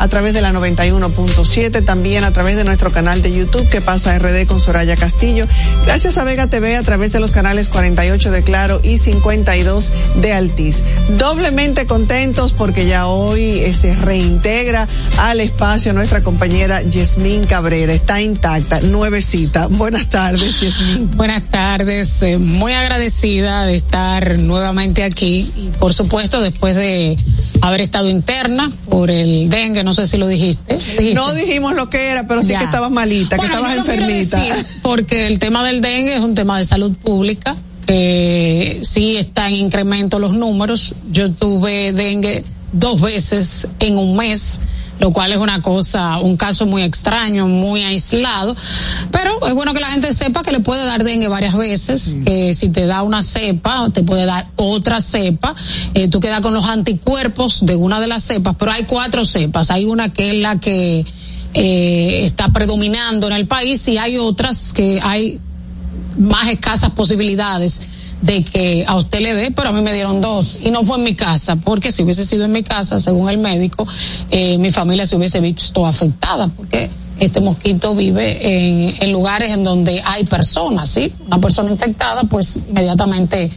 a través de la 91.7, también a través de nuestro canal de YouTube que pasa RD con Soraya Castillo. Gracias a Vega TV a través de los canales 48 de Claro y 52 de Altiz. Doblemente contentos porque ya hoy eh, se reintegra al espacio nuestra compañera Yasmín Cabrera. Está intacta, nuevecita. Buenas tardes, Yasmín. Buenas tardes, eh, muy agradecida de estar nuevamente aquí y por supuesto después de haber estado interna por el dengue, no sé si lo dijiste. No dijimos lo que era, pero sí que estabas malita, que estabas enfermita. porque el tema del dengue es un tema de salud pública, que sí está en incremento los números. Yo tuve dengue dos veces en un mes lo cual es una cosa, un caso muy extraño, muy aislado, pero es bueno que la gente sepa que le puede dar dengue varias veces, que si te da una cepa, te puede dar otra cepa, eh, tú quedas con los anticuerpos de una de las cepas, pero hay cuatro cepas, hay una que es la que eh, está predominando en el país y hay otras que hay más escasas posibilidades de que a usted le dé, pero a mí me dieron dos y no fue en mi casa, porque si hubiese sido en mi casa, según el médico, eh, mi familia se hubiese visto afectada, porque este mosquito vive en, lugares en donde hay personas, ¿sí? Una persona infectada, pues inmediatamente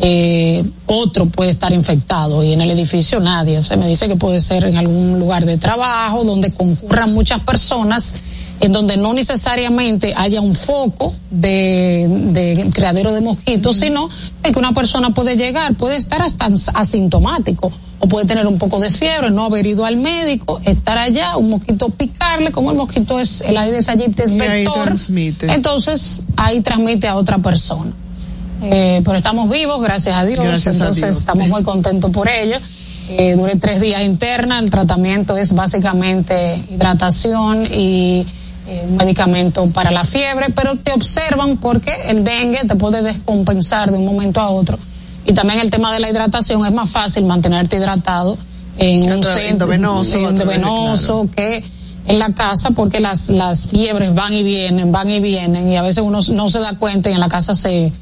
eh, otro puede estar infectado y en el edificio nadie. O sea, me dice que puede ser en algún lugar de trabajo donde concurran muchas personas en donde no necesariamente haya un foco de, de criadero de mosquitos, sino que una persona puede llegar, puede estar hasta asintomático o puede tener un poco de fiebre, no haber ido al médico, estar allá, un mosquito picarle, como el mosquito es el Aedes aegypti es vector, entonces ahí transmite a otra persona. Eh, pero estamos vivos, gracias a Dios, entonces estamos muy contentos por ello. Eh, duré tres días interna, el tratamiento es básicamente hidratación y eh, un medicamento para la fiebre, pero te observan porque el dengue te puede descompensar de un momento a otro. Y también el tema de la hidratación es más fácil mantenerte hidratado en un centro venoso, que en la casa porque las, las fiebres van y vienen, van y vienen y a veces uno no se da cuenta y en la casa se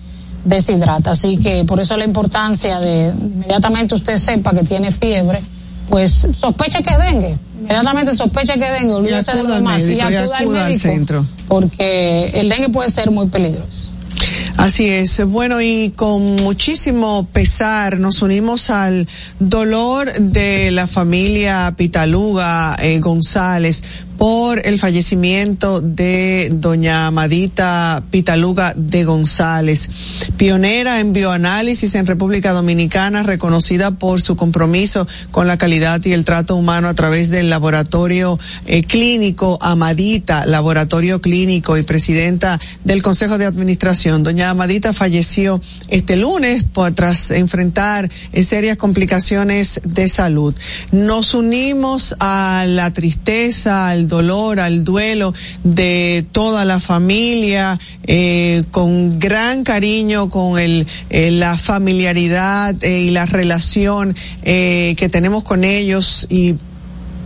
deshidrata. Así que por eso la importancia de inmediatamente usted sepa que tiene fiebre, pues sospecha que es dengue inmediatamente sospecha que dengue, olvídese de lo demás y acuda, al médico, centro. porque el dengue puede ser muy peligroso. Así es. Bueno, y con muchísimo pesar nos unimos al dolor de la familia Pitaluga eh, González por el fallecimiento de doña Amadita Pitaluga de González, pionera en bioanálisis en República Dominicana, reconocida por su compromiso con la calidad y el trato humano a través del laboratorio eh, clínico Amadita, laboratorio clínico y presidenta del Consejo de Administración. Doña Amadita falleció este lunes tras enfrentar eh, serias complicaciones de salud. Nos unimos a la tristeza, al dolor, al duelo de toda la familia, eh, con gran cariño, con el, eh, la familiaridad eh, y la relación que tenemos con ellos y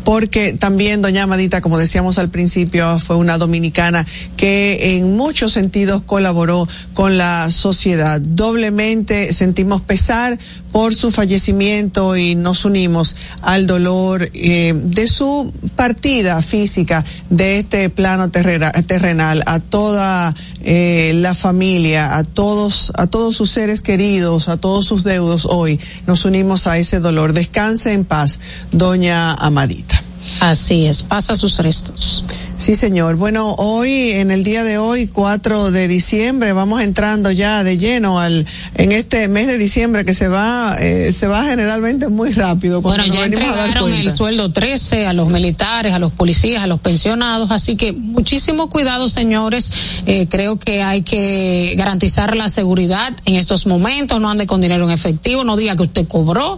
porque también doña Amadita, como decíamos al principio, fue una dominicana que en muchos sentidos colaboró con la sociedad. Doblemente sentimos pesar por su fallecimiento y nos unimos al dolor eh, de su partida física de este plano terrenal a toda eh, la familia, a todos, a todos sus seres queridos, a todos sus deudos hoy. Nos unimos a ese dolor. Descanse en paz, doña Amadita. Así es, pasa sus restos. Sí, señor. Bueno, hoy, en el día de hoy, 4 de diciembre, vamos entrando ya de lleno al, en este mes de diciembre que se va, eh, se va generalmente muy rápido. Bueno, ya entregaron el sueldo 13 a los militares, a los policías, a los pensionados, así que muchísimo cuidado, señores. Eh, creo que hay que garantizar la seguridad en estos momentos, no ande con dinero en efectivo, no diga que usted cobró,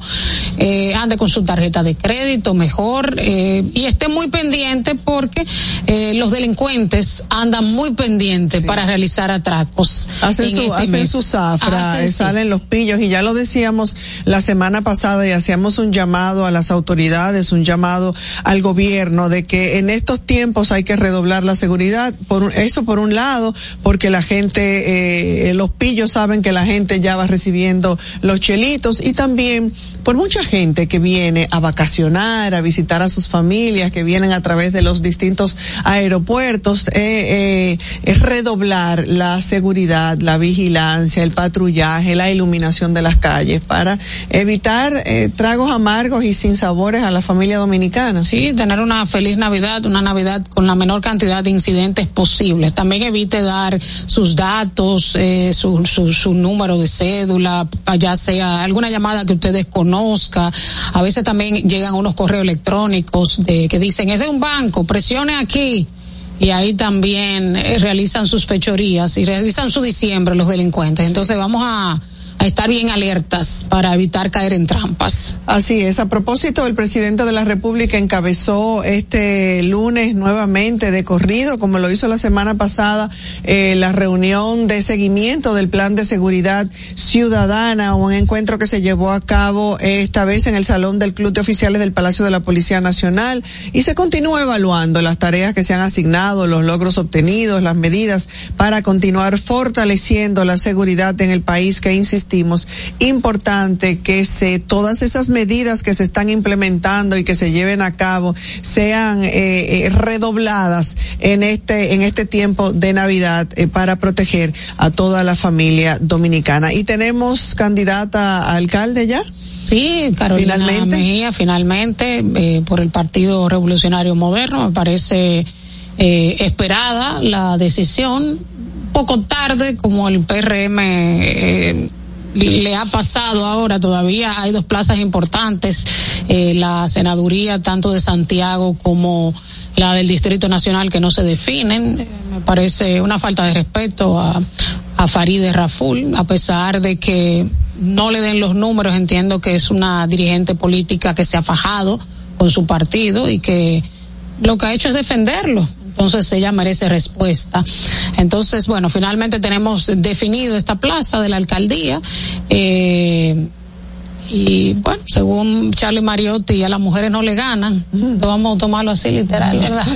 eh, ande con su tarjeta de crédito mejor, eh, y esté muy pendiente porque eh, los delincuentes andan muy pendientes para realizar atracos. Hacen su, este hacen su zafra, salen los pillos y ya lo decíamos la semana pasada y hacíamos un llamado a las autoridades, un llamado al gobierno de que en estos tiempos hay que redoblar la seguridad. Por eso por un lado, porque la gente, eh, los pillos saben que la gente ya va recibiendo los chelitos y también por mucha gente que viene a vacacionar, a visitar a sus familias, que vienen a través de los distintos aeropuertos, eh, eh, es redoblar la seguridad, la vigilancia, el patrullaje, la iluminación de las calles para evitar eh, tragos amargos y sin sabores a la familia dominicana. Sí, tener una feliz Navidad, una Navidad con la menor cantidad de incidentes posibles. También evite dar sus datos, eh, su, su, su número de cédula, ya sea alguna llamada que usted desconozca. A veces también llegan unos correos electrónicos de que dicen es de un banco, presione aquí y ahí también eh, realizan sus fechorías y realizan su diciembre los delincuentes. Entonces vamos a a estar bien alertas para evitar caer en trampas. Así es. A propósito, el presidente de la República encabezó este lunes nuevamente de corrido, como lo hizo la semana pasada, eh, la reunión de seguimiento del plan de seguridad ciudadana, un encuentro que se llevó a cabo esta vez en el Salón del Club de Oficiales del Palacio de la Policía Nacional y se continúa evaluando las tareas que se han asignado, los logros obtenidos, las medidas para continuar fortaleciendo la seguridad en el país que insiste importante que se todas esas medidas que se están implementando y que se lleven a cabo sean eh, eh, redobladas en este en este tiempo de Navidad eh, para proteger a toda la familia dominicana. Y tenemos candidata a alcalde ya. Sí, Carolina finalmente, Mejía, finalmente, por el Partido Revolucionario Moderno, me parece esperada la decisión, poco tarde como el PRM le ha pasado ahora, todavía hay dos plazas importantes, eh, la senaduría tanto de Santiago como la del Distrito Nacional que no se definen. Eh, me parece una falta de respeto a, a Farideh Raful, a pesar de que no le den los números, entiendo que es una dirigente política que se ha fajado con su partido y que lo que ha hecho es defenderlo entonces ella merece respuesta. Entonces, bueno, finalmente tenemos definido esta plaza de la alcaldía. Eh, y bueno, según Charlie Mariotti, a las mujeres no le ganan. Lo vamos a tomarlo así literal, ¿verdad?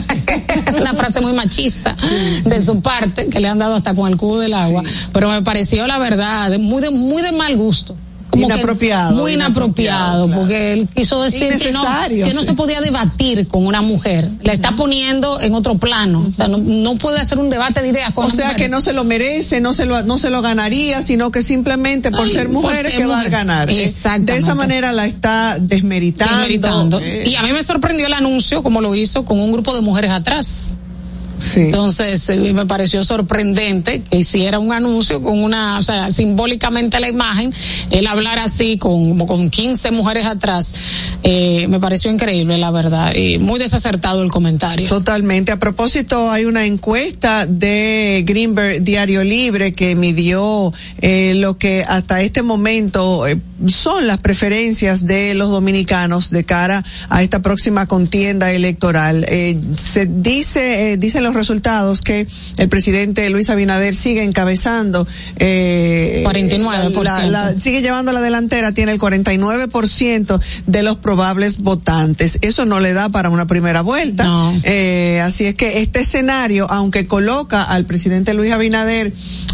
Una frase muy machista de su parte, que le han dado hasta con el cubo del agua. Pero me pareció, la verdad, muy de, muy de mal gusto inapropiado. muy inapropiado, porque él quiso decir que no, que no se podía debatir con una mujer. La está poniendo en otro plano. O sea, no, puede hacer un debate de ideas con O sea, que no se lo merece, no se lo, no se lo ganaría, sino que simplemente por ser mujer que va a ganar. Exacto. De esa manera la está desmeritando. Eh. Y a mí me sorprendió el anuncio, como lo hizo, con un grupo de mujeres atrás. Entonces eh, me pareció sorprendente que hiciera un anuncio con una, o sea, simbólicamente la imagen, él hablar así con como con 15 mujeres atrás, eh, me pareció increíble la verdad y muy desacertado el comentario. Totalmente. A propósito, hay una encuesta de Greenberg Diario Libre que midió eh, lo que hasta este momento son las preferencias de los dominicanos de cara a esta próxima contienda electoral. Se dice, dicen los resultados que el presidente Luis Abinader sigue encabezando. Eh, 49%. sigue llevando la delantera, tiene el 49% de los probables votantes. Eso no le da para una primera vuelta. Eh, así es que este escenario, aunque coloca al presidente Luis Abinader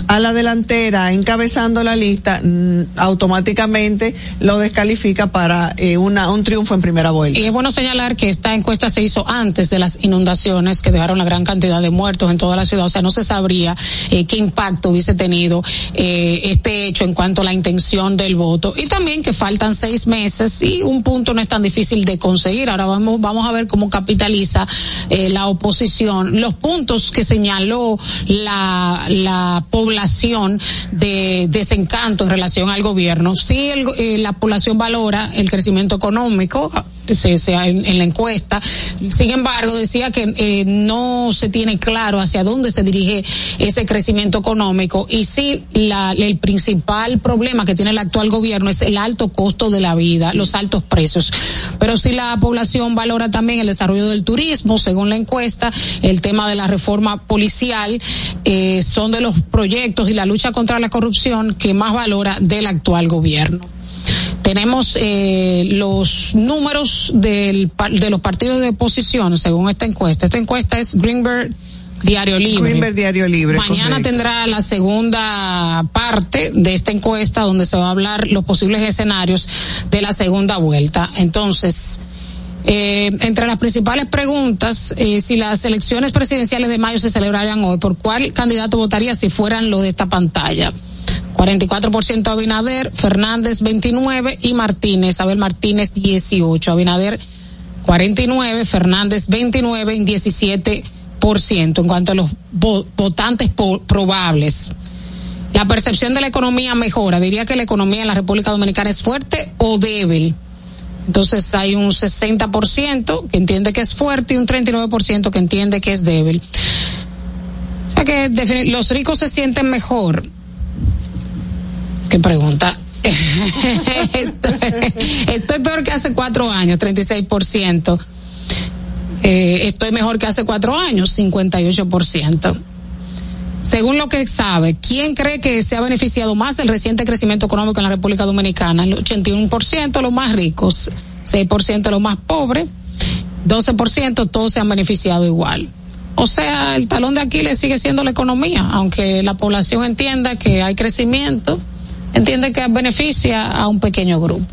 a la delantera encabezando la lista, mm, automáticamente lo descalifica para eh, una, un triunfo en primera vuelta. Y es bueno señalar que esta encuesta se hizo antes de las inundaciones que dejaron la gran cantidad de muertos en toda la ciudad, o sea, no se sabría eh, qué impacto hubiese tenido eh, este hecho en cuanto a la intención del voto. Y también que faltan seis meses y un punto no es tan difícil de conseguir. Ahora vamos, vamos a ver cómo capitaliza la oposición. Los puntos que señaló la, la población de desencanto en relación al gobierno, sí el eh, la población valora el crecimiento económico, se, se, en, la encuesta. Sin embargo, decía que eh, no se tiene claro hacia dónde se dirige ese crecimiento económico y sí la, el principal problema que tiene el actual gobierno es el alto costo de la vida, los altos precios. Pero si la población valora también el desarrollo del turismo, según la encuesta, el tema de la reforma policial, eh, son de los proyectos y la lucha contra la corrupción que más valora del actual gobierno. Tenemos eh, los números del, de los partidos de oposición, según esta encuesta. Esta encuesta es Greenberg Diario Libre. Greenberg Diario Libre. Mañana tendrá la segunda parte de esta encuesta donde se va a hablar los posibles escenarios de la segunda vuelta. Entonces, eh, entre las principales preguntas, eh, si las elecciones presidenciales de mayo se celebrarían hoy, ¿por cuál candidato votaría si fueran los de esta pantalla? 44% Abinader, Fernández 29 y Martínez, Abel Martínez 18. Abinader 49, Fernández 29 y 17% en cuanto a los votantes probables. La percepción de la economía mejora. Diría que la economía en la República Dominicana es fuerte o débil. Entonces hay un 60% que entiende que es fuerte y un 39% que entiende que es débil. O sea que los ricos se sienten mejor. ¿Qué pregunta? estoy, peor que hace cuatro años, 36%. Eh, estoy mejor que hace cuatro años, 58%. Según lo que sabe, ¿quién cree que se ha beneficiado más del reciente crecimiento económico en la República Dominicana? El 81% los más ricos, 6% los más pobres, 12% todos se han beneficiado igual. O sea, el talón de Aquiles sigue siendo la economía, aunque la población entienda que hay crecimiento, entiende que beneficia a un pequeño grupo.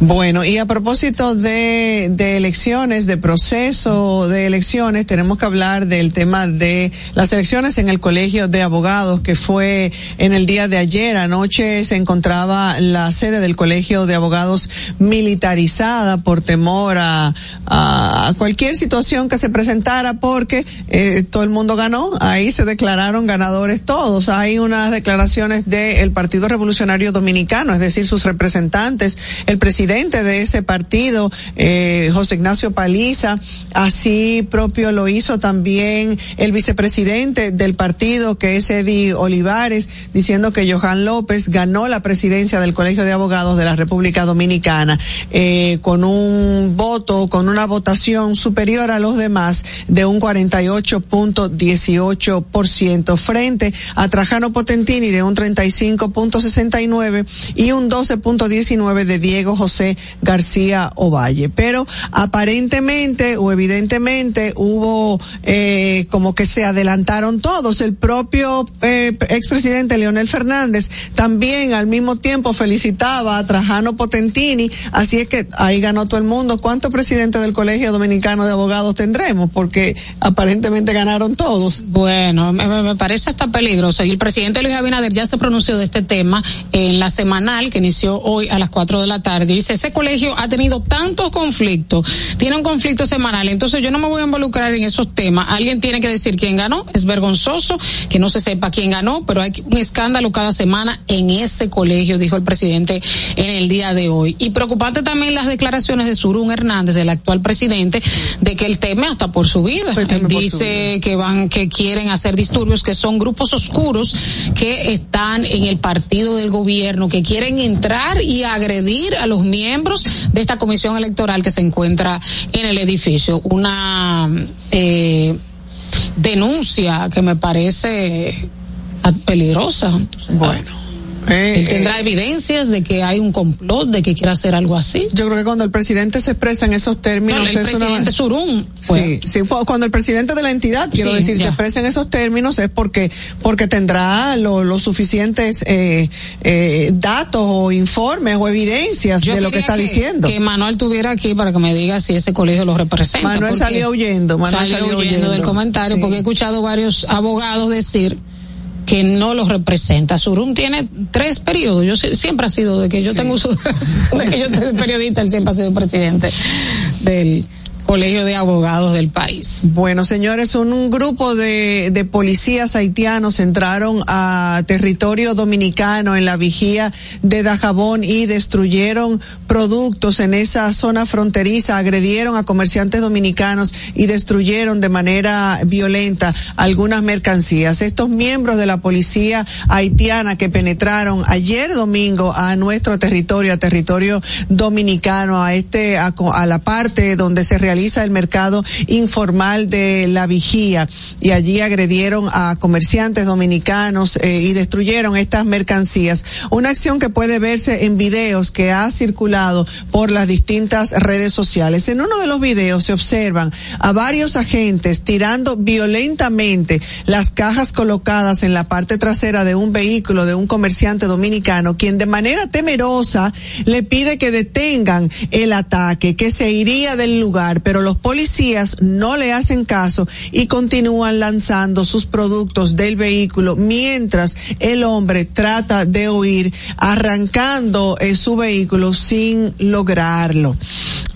Bueno, y a propósito de, de elecciones, de proceso de elecciones, tenemos que hablar del tema de las elecciones en el Colegio de Abogados, que fue en el día de ayer. Anoche se encontraba la sede del Colegio de Abogados militarizada por temor a, cualquier situación que se presentara, porque eh, todo el mundo ganó. Ahí se declararon ganadores todos. Hay unas declaraciones del Partido Revolucionario Dominicano, es decir, sus representantes, el presidente presidente de ese partido, eh, José Ignacio Paliza, así propio lo hizo también el vicepresidente del partido, que es Eddie Olivares, diciendo que Johan López ganó la presidencia del Colegio de Abogados de la República Dominicana, eh, con un voto, con una votación superior a los demás de un 48.18% frente a Trajano Potentini de un 35.69 y un 12.19 de Diego José García Ovalle. Pero aparentemente o evidentemente hubo eh, como que se adelantaron todos. El propio eh, expresidente Leonel Fernández también al mismo tiempo felicitaba a Trajano Potentini. Así es que ahí ganó todo el mundo. ¿Cuántos presidentes del Colegio Dominicano de Abogados tendremos? Porque aparentemente ganaron todos. Bueno, me, me parece hasta peligroso. Y el presidente Luis Abinader ya se pronunció de este tema en la semanal que inició hoy a las cuatro de la tarde ese colegio ha tenido tantos conflictos, tiene un conflicto semanal, entonces yo no me voy a involucrar en esos temas. Alguien tiene que decir quién ganó, es vergonzoso que no se sepa quién ganó, pero hay un escándalo cada semana en ese colegio, dijo el presidente en el día de hoy. Y preocupante también las declaraciones de Surún Hernández, del actual presidente, de que el tema hasta por su vida. dice que van, que quieren hacer disturbios, que son grupos oscuros que están en el partido del gobierno, que quieren entrar y agredir a los miembros de esta comisión electoral que se encuentra en el edificio. Una eh, denuncia que me parece peligrosa. Bueno. Eh, Él tendrá eh, evidencias de que hay un complot, de que quiere hacer algo así. Yo creo que cuando el presidente se expresa en esos términos. el presidente. Sí, sí, cuando el presidente de la entidad, quiero decir, se expresa en esos términos es porque, porque tendrá los suficientes eh, eh, datos o informes o evidencias de lo que está diciendo. Que Manuel tuviera aquí para que me diga si ese colegio lo representa. Manuel salió huyendo. Manuel salió, huyendo, del comentario porque he escuchado varios abogados decir que no los representa. Surum tiene tres periodos. Yo siempre ha sido de que yo tengo uso de que yo soy periodista, él siempre ha sido presidente del Colegio de Abogados del país. Bueno, señores, un, grupo de, policías haitianos entraron a territorio dominicano en la vigía de Dajabón y destruyeron productos en esa zona fronteriza, agredieron a comerciantes dominicanos y destruyeron de manera violenta algunas mercancías. Estos miembros de la policía haitiana que penetraron ayer domingo a nuestro territorio, a territorio dominicano, a este, a, la parte donde se el mercado informal de la vigía y allí agredieron a comerciantes dominicanos eh, y destruyeron estas mercancías. Una acción que puede verse en videos que ha circulado por las distintas redes sociales. En uno de los videos se observan a varios agentes tirando violentamente las cajas colocadas en la parte trasera de un vehículo de un comerciante dominicano, quien de manera temerosa le pide que detengan el ataque, que se iría del lugar, pero los policías no le hacen caso y continúan lanzando sus productos del vehículo mientras el hombre trata de huir arrancando eh, su vehículo sin lograrlo.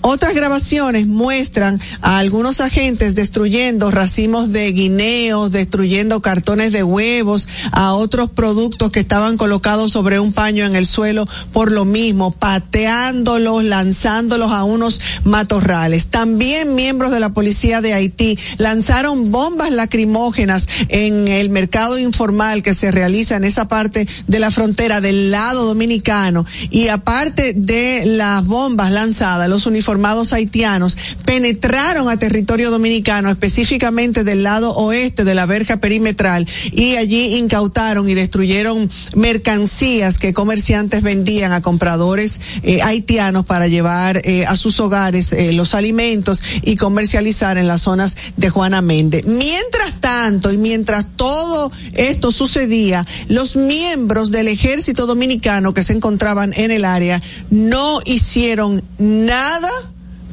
Otras grabaciones muestran a algunos agentes destruyendo racimos de guineos, destruyendo cartones de huevos, a otros productos que estaban colocados sobre un paño en el suelo por lo mismo, pateándolos, lanzándolos a unos matorrales. También miembros de la policía de Haití lanzaron bombas lacrimógenas en el mercado informal que se realiza en esa parte de la frontera del lado dominicano. Y aparte de las bombas lanzadas, los uniformados haitianos penetraron a territorio dominicano, específicamente del lado oeste de la verja perimetral, y allí incautaron y destruyeron mercancías que comerciantes vendían a compradores eh, haitianos para llevar eh, a sus hogares eh, los alimentos y comercializar en las zonas de Juana Méndez. Mientras tanto, y mientras todo esto sucedía, los miembros del ejército dominicano que se encontraban en el área no hicieron nada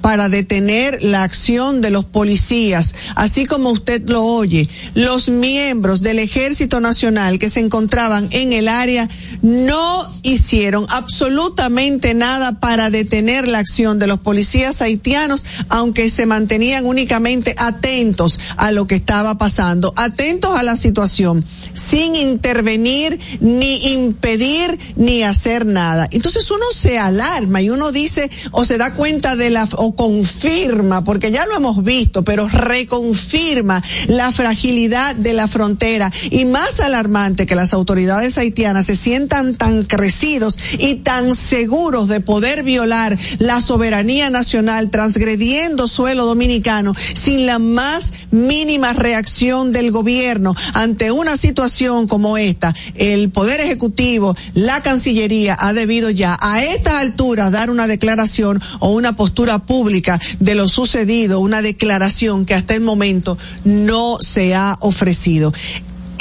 para detener la acción de los policías, así como usted lo oye. Los miembros del Ejército Nacional que se encontraban en el área no hicieron absolutamente nada para detener la acción de los policías haitianos, aunque se mantenían únicamente atentos a lo que estaba pasando, atentos a la situación, sin intervenir, ni impedir, ni hacer nada. Entonces uno se alarma y uno dice o se da cuenta de la confirma, porque ya lo hemos visto, pero reconfirma la fragilidad de la frontera y más alarmante que las autoridades haitianas se sientan tan crecidos y tan seguros de poder violar la soberanía nacional transgrediendo suelo dominicano sin la más mínima reacción del gobierno ante una situación como esta. El Poder Ejecutivo, la Cancillería ha debido ya a estas alturas dar una declaración o una postura pública de lo sucedido, una declaración que hasta el momento no se ha ofrecido.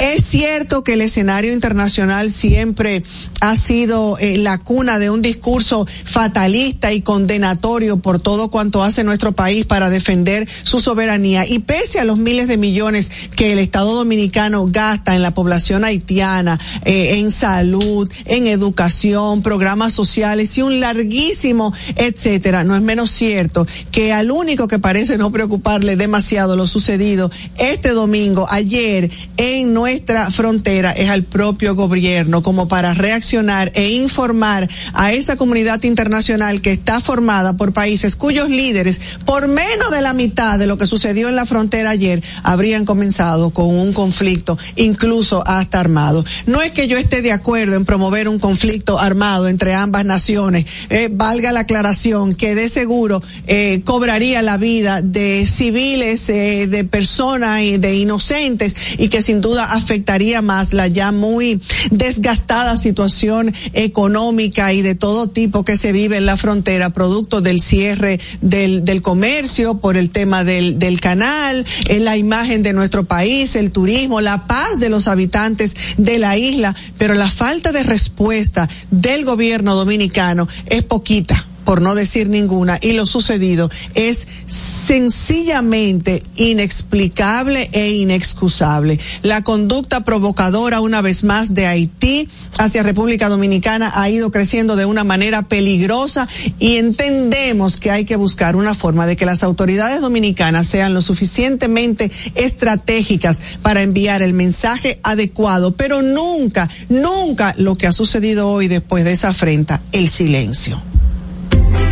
Es cierto que el escenario internacional siempre ha sido eh, la cuna de un discurso fatalista y condenatorio por todo cuanto hace nuestro país para defender su soberanía. Y pese a los miles de millones que el Estado dominicano gasta en la población haitiana, eh, en salud, en educación, programas sociales y un larguísimo etcétera, no es menos cierto que al único que parece no preocuparle demasiado lo sucedido este domingo, ayer, en nuestra nuestra frontera es al propio gobierno como para reaccionar e informar a esa comunidad internacional que está formada por países cuyos líderes, por menos de la mitad de lo que sucedió en la frontera ayer, habrían comenzado con un conflicto, incluso hasta armado. No es que yo esté de acuerdo en promover un conflicto armado entre ambas naciones, eh, valga la aclaración, que de seguro eh, cobraría la vida de civiles, eh, de personas y de inocentes y que sin duda afectaría más la ya muy desgastada situación económica y de todo tipo que se vive en la frontera, producto del cierre del, del comercio, por el tema del, del canal, en la imagen de nuestro país, el turismo, la paz de los habitantes de la isla, pero la falta de respuesta del gobierno dominicano es poquita por no decir ninguna, y lo sucedido es sencillamente inexplicable e inexcusable. La conducta provocadora, una vez más, de Haití hacia República Dominicana ha ido creciendo de una manera peligrosa y entendemos que hay que buscar una forma de que las autoridades dominicanas sean lo suficientemente estratégicas para enviar el mensaje adecuado, pero nunca, nunca lo que ha sucedido hoy después de esa afrenta, el silencio.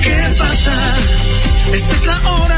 ¿Qué pasa? Esta es la hora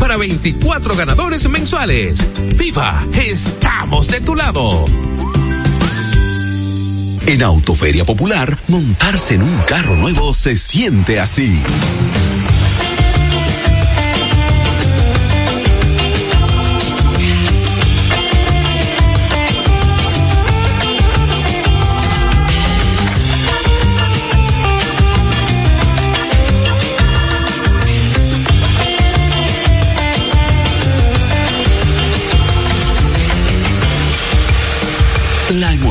para 24 ganadores mensuales. ¡Viva! ¡Estamos de tu lado! En Autoferia Popular, montarse en un carro nuevo se siente así.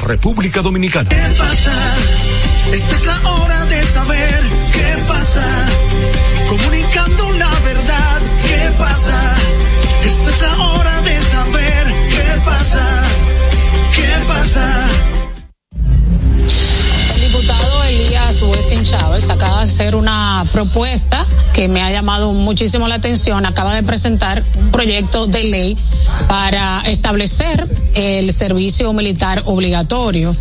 República Dominicana. ¿Qué pasa? Esta es la hora de una propuesta que me ha llamado muchísimo la atención. Acaba de presentar un proyecto de ley para establecer el servicio militar obligatorio.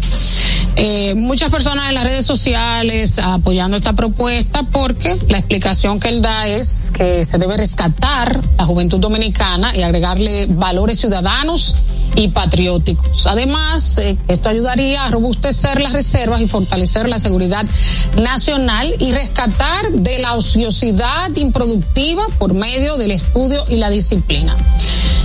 Eh, muchas personas en las redes sociales apoyando esta propuesta porque la explicación que él da es que se debe rescatar la juventud dominicana y agregarle valores ciudadanos y patrióticos. Además, eh, esto ayudaría a robustecer las reservas y fortalecer la seguridad nacional y rescatar de la ociosidad improductiva por medio del estudio y la disciplina.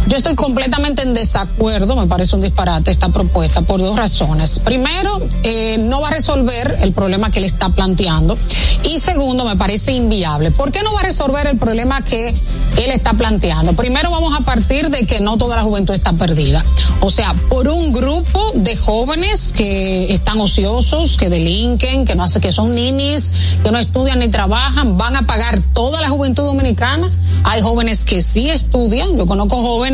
Yo estoy completamente en desacuerdo, me parece un disparate esta propuesta por dos razones. Primero, eh, no va a resolver el problema que le está planteando. Y segundo, me parece inviable. ¿Por qué no va a resolver el problema que él está planteando? Primero vamos a partir de que no toda la juventud está perdida. O sea, por un grupo de jóvenes que están ociosos, que delinquen, que no hace, que son ninis, que no estudian ni trabajan, van a pagar toda la juventud dominicana. Hay jóvenes que sí estudian. Yo conozco jóvenes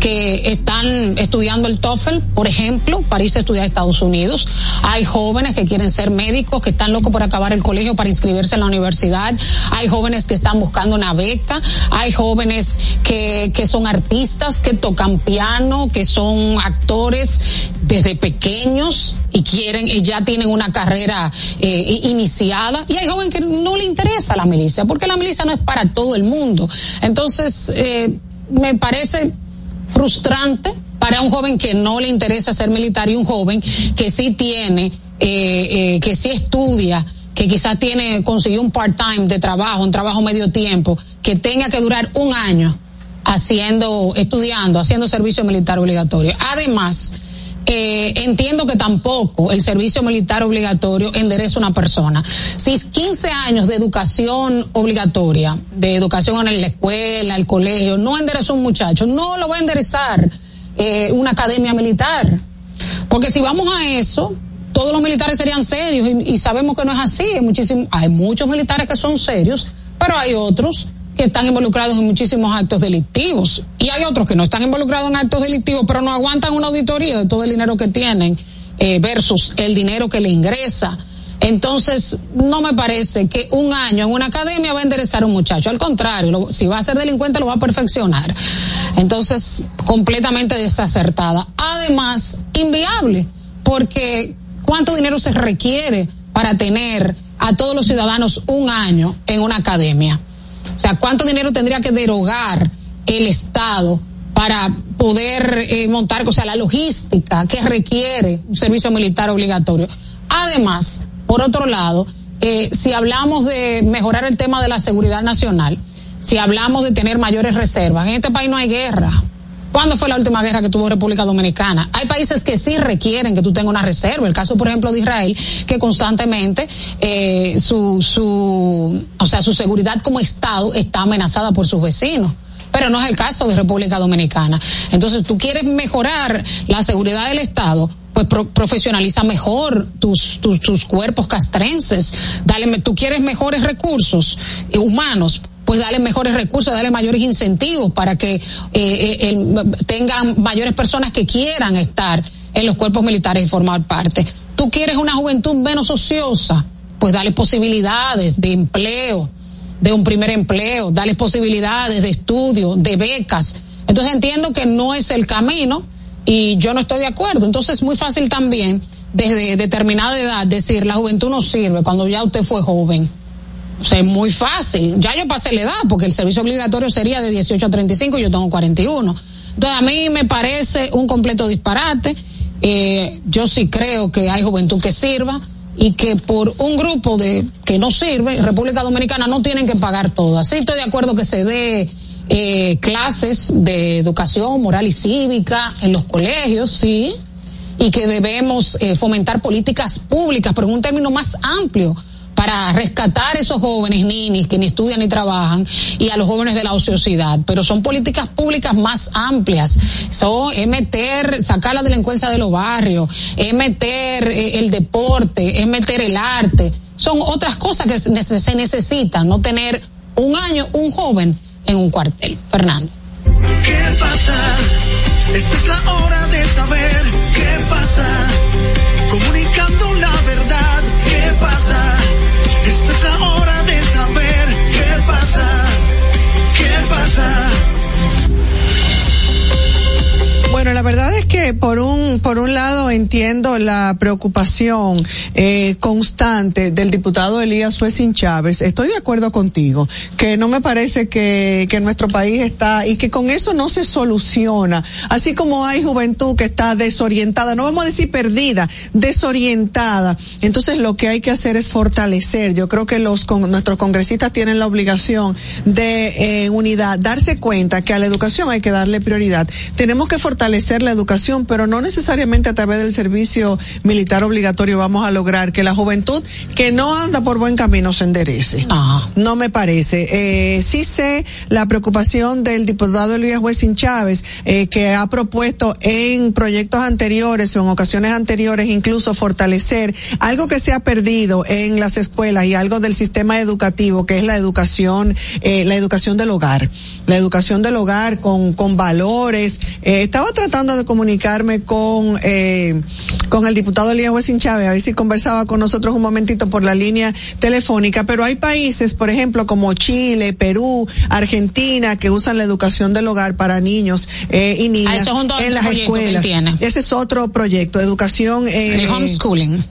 que están estudiando el TOEFL, por ejemplo, para irse a estudiar a Estados Unidos. Hay jóvenes que quieren ser médicos, que están locos por acabar el colegio para inscribirse en la universidad. Hay jóvenes que están buscando una beca. Hay jóvenes que, que son artistas, que tocan piano, que son actores desde pequeños y quieren y ya tienen una carrera eh, iniciada. Y hay jóvenes que no le interesa la milicia, porque la milicia no es para todo el mundo. Entonces, eh, me parece frustrante para un joven que no le interesa ser militar y un joven que sí tiene, eh, eh, que sí estudia, que quizás tiene, consiguió un part-time de trabajo, un trabajo medio tiempo, que tenga que durar un año haciendo, estudiando, haciendo servicio militar obligatorio. Además, eh, entiendo que tampoco el servicio militar obligatorio endereza una persona. Si 15 años de educación obligatoria, de educación en la escuela, el colegio, no endereza un muchacho, no lo va a enderezar eh, una academia militar. Porque si vamos a eso, todos los militares serían serios y, y sabemos que no es así. Hay, muchísimo, hay muchos militares que son serios, pero hay otros que están involucrados en muchísimos actos delictivos. Y hay otros que no están involucrados en actos delictivos, pero no aguantan una auditoría de todo el dinero que tienen eh, versus el dinero que le ingresa. Entonces, no me parece que un año en una academia va a enderezar a un muchacho. Al contrario, lo, si va a ser delincuente, lo va a perfeccionar. Entonces, completamente desacertada. Además, inviable, porque ¿cuánto dinero se requiere para tener a todos los ciudadanos un año en una academia? O sea, ¿cuánto dinero tendría que derogar el Estado para poder eh, montar, o sea, la logística que requiere un servicio militar obligatorio? Además, por otro lado, eh, si hablamos de mejorar el tema de la seguridad nacional, si hablamos de tener mayores reservas, en este país no hay guerra. ¿Cuándo fue la última guerra que tuvo República Dominicana? Hay países que sí requieren que tú tengas una reserva. El caso, por ejemplo, de Israel, que constantemente eh, su, su, o sea, su seguridad como Estado está amenazada por sus vecinos pero no es el caso de República Dominicana. Entonces, tú quieres mejorar la seguridad del Estado, pues pro, profesionaliza mejor tus, tus, tus cuerpos castrenses. Dale, tú quieres mejores recursos humanos, pues darle mejores recursos, darle mayores incentivos para que eh, el, tengan mayores personas que quieran estar en los cuerpos militares y formar parte. Tú quieres una juventud menos ociosa, pues dale posibilidades de empleo, de un primer empleo, dale posibilidades de estudio, de becas. Entonces entiendo que no es el camino y yo no estoy de acuerdo. Entonces es muy fácil también desde determinada edad decir la juventud no sirve cuando ya usted fue joven. O sea, es muy fácil. Ya yo pasé la edad, porque el servicio obligatorio sería de 18 a 35 y yo tengo 41. Entonces, a mí me parece un completo disparate. Eh, yo sí creo que hay juventud que sirva y que por un grupo de que no sirve, República Dominicana no tienen que pagar todo. Así estoy de acuerdo que se dé eh, clases de educación moral y cívica en los colegios, sí, y que debemos eh, fomentar políticas públicas, pero en un término más amplio para rescatar a esos jóvenes ninis que ni estudian ni trabajan y a los jóvenes de la ociosidad. Pero son políticas públicas más amplias. Son, es meter, sacar la delincuencia de los barrios, es meter eh, el deporte, es meter el arte. Son otras cosas que se, necesitan, no tener un año un joven en un cuartel. Fernando. ¿Qué pasa? Esta es la hora de saber qué pasa. Pasa. Bueno, la verdad es que por un por un lado entiendo la preocupación eh, constante del diputado Elías Suezin Chávez. Estoy de acuerdo contigo que no me parece que, que nuestro país está y que con eso no se soluciona. Así como hay juventud que está desorientada, no vamos a decir perdida, desorientada. Entonces lo que hay que hacer es fortalecer. Yo creo que los con, nuestros congresistas tienen la obligación de eh, unidad, darse cuenta que a la educación hay que darle prioridad. Tenemos que fortalecer la educación, pero no necesariamente a través del servicio militar obligatorio vamos a lograr que la juventud que no anda por buen camino se enderece. No. No me parece. Eh, sí sé la preocupación del diputado Luis Huesin Chávez, eh, que ha propuesto en proyectos anteriores o en ocasiones anteriores incluso fortalecer algo que se ha perdido en las escuelas y algo del sistema educativo, que es la educación, eh, la educación del hogar. La educación del hogar con, con valores. Eh, estaba tratando de comunicarme con, eh, con el diputado Elías Huesin Chávez, a ver si conversaba con nosotros un momentito por la línea telefónica, pero hay países, por ejemplo, como Chile, Perú, Argentina, que usan la educación del hogar para niños eh, y niñas Ah, do- en las escuelas. Ese es otro proyecto, educación. eh, El homeschooling.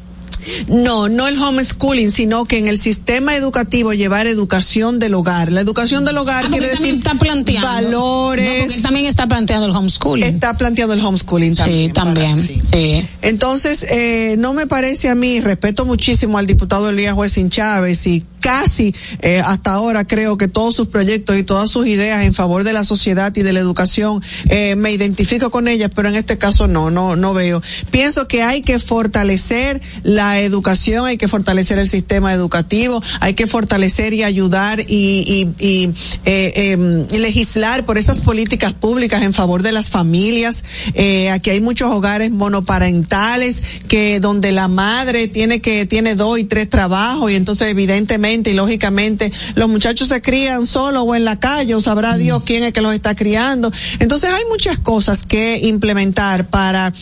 No, no el homeschooling, sino que en el sistema educativo llevar educación del hogar. La educación del hogar Ah, quiere decir está planteando. valores. No, porque él también está planteando el homeschooling. Está planteando el homeschooling también. sí, también. para- sí. sí. Entonces, eh, no me parece a mí, respeto muchísimo al diputado Elías Juezín Chávez y casi eh, hasta ahora creo que todos sus proyectos y todas sus ideas en favor de la sociedad y de la educación eh, me identifico con ellas, pero en este caso no, no, no veo. Pienso que hay que fortalecer la educación, hay que fortalecer el sistema educativo, hay que fortalecer y ayudar y, y, y eh, y legislar por esas políticas públicas en favor de las familias. Eh, aquí hay muchos hogares monoparentales que donde la madre tiene que tiene dos y tres trabajos y entonces evidentemente y lógicamente los muchachos se crían solo o en la calle o sabrá Dios quién es que los está criando. Entonces hay muchas cosas que implementar para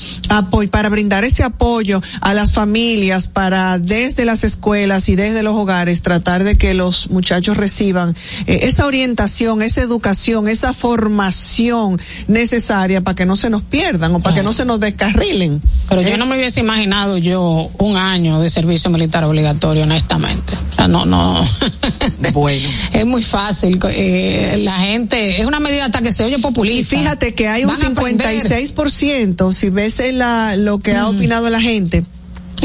para brindar ese apoyo a las familias para desde las escuelas y desde los hogares tratar de que los muchachos reciban eh, esa orientación, esa educación, esa formación necesaria para que no se nos pierdan o para que no se nos descarrilen. Pero yo Eh, no me hubiese imaginado yo un año de servicio militar obligatorio, honestamente. O sea, no, no. Bueno. es muy fácil. eh, la gente, es una medida hasta que se oye Y populista. fíjate que hay un Van a aprender. 56%, si ves en la, lo que ha opinado la gente,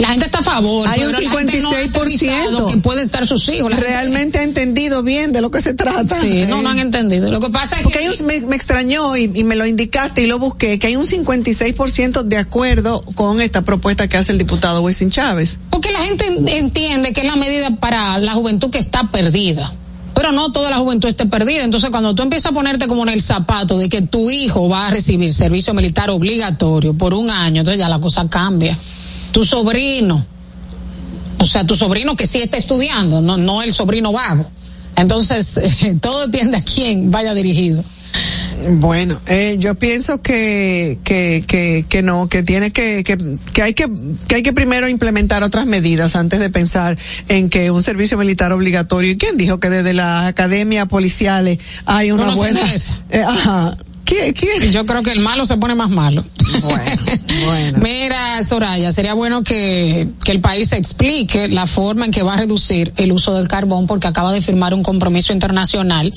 La gente está a favor. Hay un pero la gente no ha 56% aterrizado que puede estar sus hijos. La gente- realmente ha entendido bien de lo que se trata. Sí, no, Eh, no han entendido. Lo que pasa es Porque que hay un- me, me extrañó y, y me lo indicaste y lo busqué, que hay un 56% de acuerdo con esta propuesta que hace el diputado Wisin Chávez. Porque la gente en- entiende que es la medida para la juventud que está perdida. Pero no toda la juventud esté perdida. Entonces, cuando tú empiezas a ponerte como en el zapato de que tu hijo va a recibir servicio militar obligatorio por un año, entonces ya la cosa cambia. Tu sobrino, o sea, tu sobrino que sí está estudiando, no, no el sobrino vago. Entonces, todo depende a quién vaya dirigido. Bueno, eh, yo pienso que, que, que, que no, que tiene que, que, que hay que, que hay que primero implementar otras medidas antes de pensar en que un servicio militar obligatorio. ¿Y quién dijo que desde las academias policiales hay una No buena? Eh, ajá. Yo creo que el malo se pone más malo. Bueno, bueno. Mira, Soraya, sería bueno que, que el país explique la forma en que va a reducir el uso del carbón porque acaba de firmar un compromiso internacional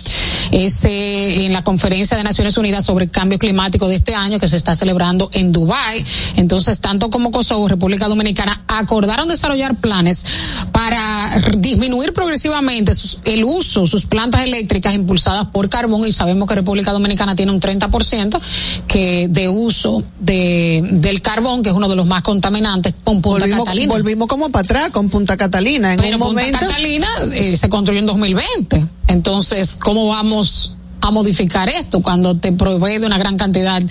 este, en la conferencia de Naciones Unidas sobre el cambio climático de este año que se está celebrando en Dubái. Entonces, tanto como Kosovo, República Dominicana, acordaron desarrollar planes para disminuir progresivamente sus- el uso, sus plantas eléctricas impulsadas por carbón y sabemos que República Dominicana tiene un 30% que de uso de, del carbón, que es uno de los más contaminantes, con Punta Volvimos, Catalina. volvimos como para atrás con Punta Catalina. En Pero un Punta momento. Catalina eh, se construyó en 2020. Entonces, ¿cómo vamos a modificar esto cuando te provee de una gran cantidad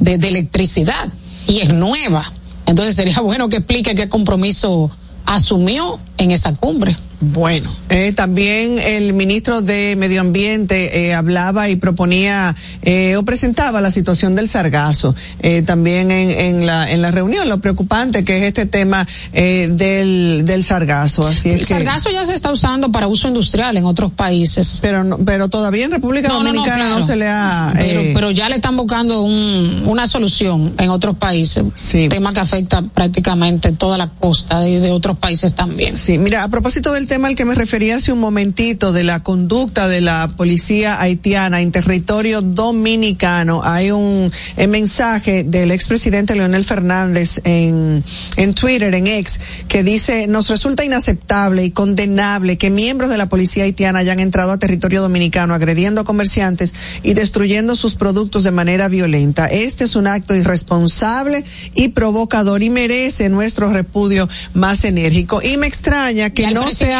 de, de electricidad y es nueva? Entonces sería bueno que explique qué compromiso asumió en esa cumbre. Bueno, eh, también el ministro de Medio Ambiente eh, hablaba y proponía eh, o presentaba la situación del sargazo eh, también en, en, la, en la reunión, lo preocupante que es este tema eh, del, del sargazo. Así es El que, sargazo ya se está usando para uso industrial en otros países. pero, no- pero todavía en República No, no, no, Dominicana no, se le ha... Pero, eh, pero ya le están buscando un, una solución en otros países. Sí. Tema que afecta prácticamente toda la costa de, de otros países también. Sí, mira, a propósito del tema al que me refería hace un momentito, de la conducta de la policía haitiana en territorio dominicano, hay un eh, mensaje del expresidente Leonel Fernández en, en Twitter, en ex, que dice, nos resulta inaceptable y condenable que miembros de la policía haitiana hayan entrado a territorio dominicano agrediendo a comerciantes y destruyendo sus productos de manera violenta. Este es un acto irresponsable y provocador y merece nuestro repudio más enérgico. Y me extraña que Ya el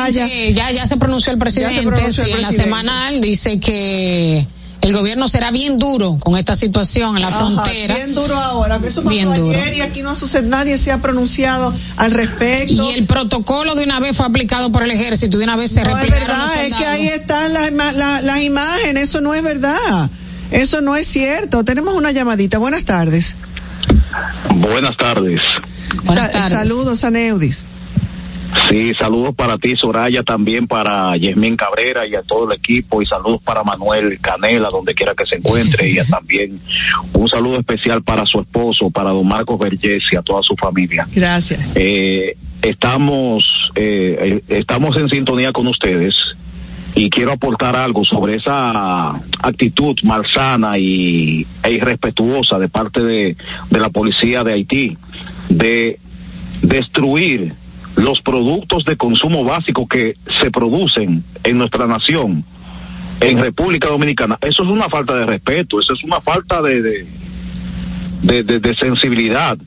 haya... presidente- Ya, ya se pronunció el presidente, pronunció el sí, en la semanal dice que el gobierno será bien duro con esta situación en la Ajá, frontera. bien duro ahora. Eso pasó Bien duro. ayer y aquí no sucede, nadie se ha pronunciado al respecto. Y el protocolo de una vez fue aplicado por el ejército, de una vez se no es verdad, es que ahí están las las imágenes, eso no es verdad. Eso no es cierto. Tenemos una llamadita. Buenas tardes. Buenas tardes. Buenas Sa- tardes. Saludos, Aneudis. Sí, saludos para ti, Soraya, también para Yasmín Cabrera y a todo el equipo, y saludos para Manuel Canela, donde quiera que se encuentre, y a también un saludo especial para su esposo, para don Marcos Vergés y a toda su familia. Gracias. Eh, estamos, eh, eh, estamos en sintonía con ustedes y quiero aportar algo sobre esa actitud malsana y, e irrespetuosa de parte de, de la policía de Haití de destruir los productos de consumo básico que se producen en nuestra nación, en República Dominicana. Eso es una falta de respeto, eso es una falta de, de, de, sensibilidad.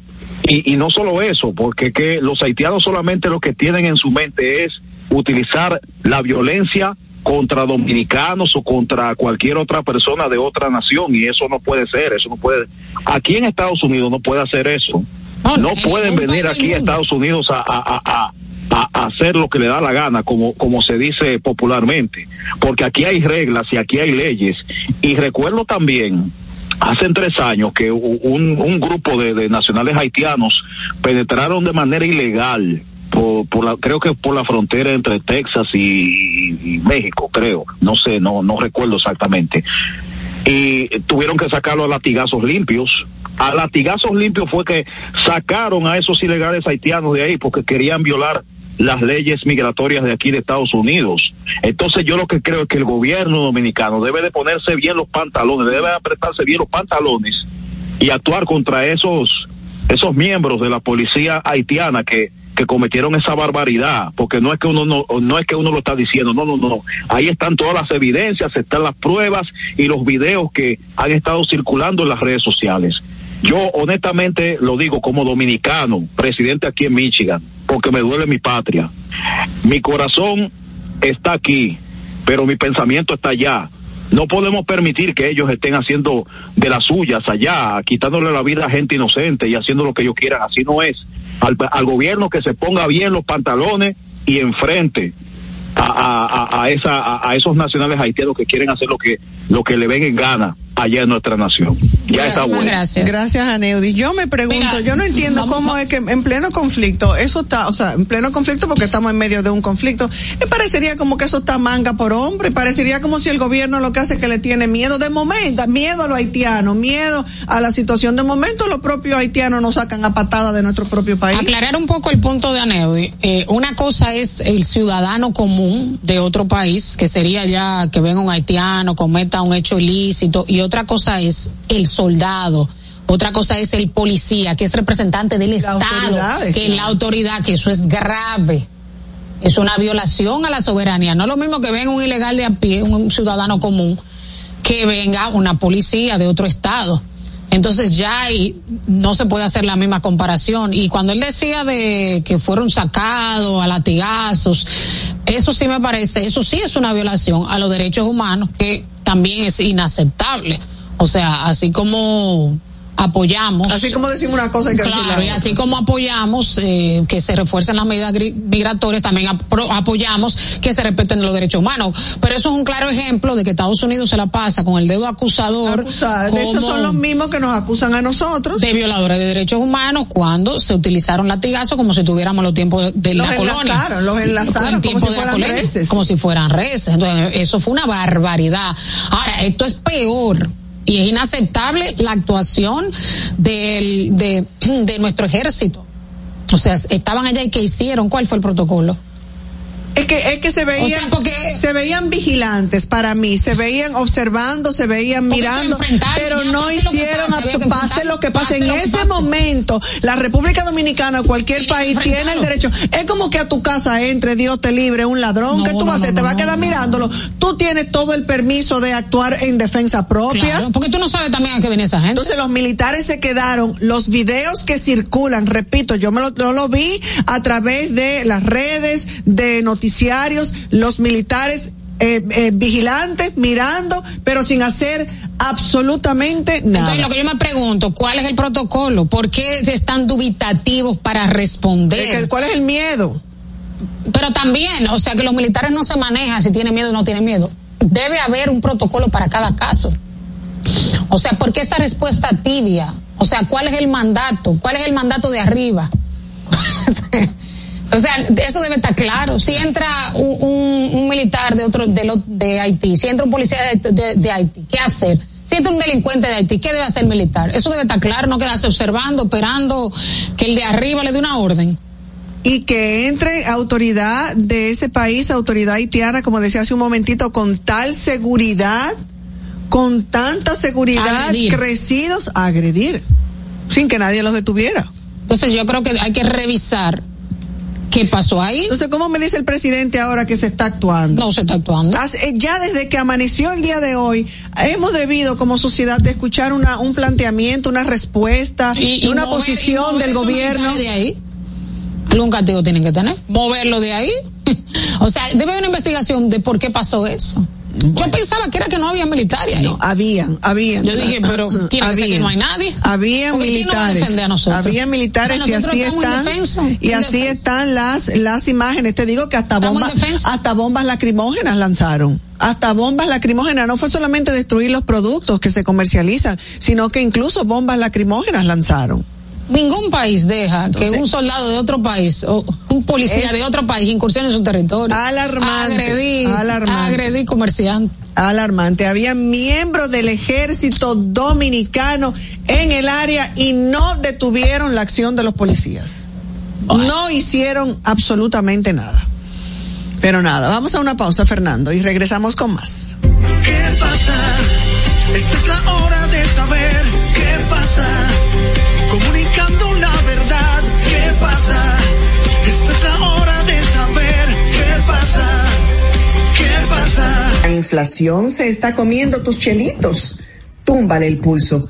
Y, y no solo eso, porque que los haitianos solamente lo que tienen en su mente es utilizar la violencia contra dominicanos o contra cualquier otra persona de otra nación y eso no puede ser, eso no puede. Aquí en Estados Unidos no puede hacer eso. No, No en pueden venir aquí a. Estados Unidos a, a, a, a- hacer lo que le da la gana, como, como se dice popularmente, porque aquí hay reglas y aquí hay leyes. Y recuerdo también, hace tres años, que un, un grupo de, de nacionales haitianos penetraron de manera ilegal. Por, por la, creo que por la frontera entre Texas y, y México, creo, no sé, no, no recuerdo exactamente y tuvieron que sacarlo a latigazos limpios. A latigazos limpios fue que sacaron a esos ilegales haitianos de ahí porque querían violar las leyes migratorias de aquí de Estados Unidos. Entonces yo lo que creo es que el gobierno dominicano debe de ponerse bien los pantalones, debe de apretarse bien los pantalones y actuar contra esos esos miembros de la policía haitiana que que cometieron esa barbaridad, porque no es que uno no, no es que uno lo está diciendo, no, no, no. Ahí están todas las evidencias, están las pruebas y los videos que han estado circulando en las redes sociales. Yo honestamente lo digo como dominicano, presidente aquí en Michigan, porque me duele mi patria. Mi corazón está aquí, pero mi pensamiento está allá. No podemos permitir que ellos estén haciendo de las suyas allá, quitándole la vida a gente inocente y haciendo lo que ellos quieran. Así no es. Al, al gobierno que se ponga bien los pantalones y enfrente a, a, a, esa, a, a esos nacionales haitianos que quieren hacer lo que, lo que le ven en gana allá en nuestra nación. Ya está bueno. gracias. Gracias, Aneudis. Yo me pregunto, Mira, yo no entiendo vamos- cómo es que en pleno conflicto, eso está, o sea, en pleno conflicto porque estamos en medio de un conflicto, me parecería como que eso está manga por hombre, parecería como si el gobierno lo que hace es que le tiene miedo de momento, miedo a los haitianos, miedo a la situación de momento, los propios haitianos nos sacan a patada de nuestro propio país. Aclarar un poco el punto de Aneudi. Eh, una cosa es el ciudadano común de otro país, que sería ya que venga un haitiano, cometa un hecho ilícito, y otra cosa es el soldado. Otra cosa es el policía, que es representante del Estado, que es claro. la autoridad, que eso es grave. Es una violación a la soberanía. No es lo mismo que venga un ilegal de a pie, un ciudadano común, que venga una policía de otro estado. Entonces ya ahí no se puede hacer la misma comparación. Y cuando él decía de que fueron sacados a latigazos, eso sí me parece, eso sí es una violación a los derechos humanos que también es inaceptable. O sea, así como apoyamos. Así como decimos una cosa hay que Claro, y así como apoyamos eh, que se refuercen las medidas migratorias, también apoyamos que se respeten los derechos humanos. Pero eso es un claro ejemplo de que Estados Unidos se la pasa con el dedo acusador. Esos son los mismos que nos acusan a nosotros. De violadores de derechos humanos cuando se utilizaron latigazos como si tuviéramos los tiempos de los la colonia. Los enlazaron como si fueran reces. Como si fueran reces. Entonces, eso fue una barbaridad. Ahora, esto es peor y es inaceptable la actuación del, de, de nuestro ejército. O sea, estaban allá y ¿qué hicieron? ¿Cuál fue el protocolo? Es que, es que se veían, se veían vigilantes para mí, se veían observando, se veían mirando, pero no hicieron pase, lo que pase. en ese momento, la República Dominicana, cualquier país tiene el derecho. Es como que a tu casa entre, Dios te libre, un ladrón, que tú vas a hacer? te va a quedar mirándolo. Tú tienes todo el permiso de actuar en defensa propia. porque tú no sabes también a qué viene esa gente. Entonces los militares se quedaron, los videos que circulan, repito, yo me lo, yo lo vi a través de las redes, de noticias noticiarios, los militares eh, eh, vigilantes, mirando, pero sin hacer absolutamente nada. Entonces, lo que yo me pregunto, ¿cuál es el protocolo? ¿Por qué están dubitativos para responder? ¿Cuál es el miedo? Pero también, o sea, que los militares no se manejan si tienen miedo o no tienen miedo. Debe haber un protocolo para cada caso. O sea, ¿por qué esa respuesta tibia? O sea, ¿cuál es el mandato? ¿Cuál es el mandato de arriba? O sea, eso debe estar claro. Si entra un, militar de otro de, de Haití, si entra un policía de, Haití, ¿qué hacer? Si entra un delincuente de Haití, ¿qué debe hacer el militar? Eso debe estar claro, no quedarse observando, esperando que el de arriba le dé una orden y que entre autoridad de ese país, autoridad haitiana, como decía hace un momentito, con tal seguridad, con tanta seguridad, crecidos a agredir, sin que nadie los detuviera. Entonces yo creo que hay que revisar ¿Qué pasó ahí? Entonces, ¿cómo me dice el presidente ahora que se está actuando? No se está actuando. Eh, ya desde que amaneció el día de hoy, hemos debido como sociedad de escuchar una, un planteamiento, una respuesta, y, una posición del gobierno. De ahí. Algún castigo tienen que tener. Moverlo de ahí. o sea, debe haber una investigación de por qué pasó eso. Yo pensaba que era que no había militares ahí. No, habían, habían. Yo dije, pero tiene que ser que no hay nadie. Había militares. Había militares y así están. y así están las las imágenes. Te digo que hasta bombas hasta bombas lacrimógenas lanzaron. Hasta bombas lacrimógenas, no fue solamente destruir los productos que se comercializan, sino que incluso bombas lacrimógenas lanzaron ningún país deja que un soldado de otro país o un policía de otro país incursione en su territorio. Alarmante. Agredir, alarmante. agredir comerciantes. Alarmante. Había miembros del ejército dominicano en el área y no detuvieron la acción de los policías. No hicieron absolutamente nada. Pero nada, vamos a una pausa, Fernando, y regresamos con más. ¿Qué pasa? Esta es la hora de saber qué pasa pasa? Esta es la hora de saber qué pasa. ¿Qué pasa? La inflación se está comiendo tus chelitos. Túmbale el pulso.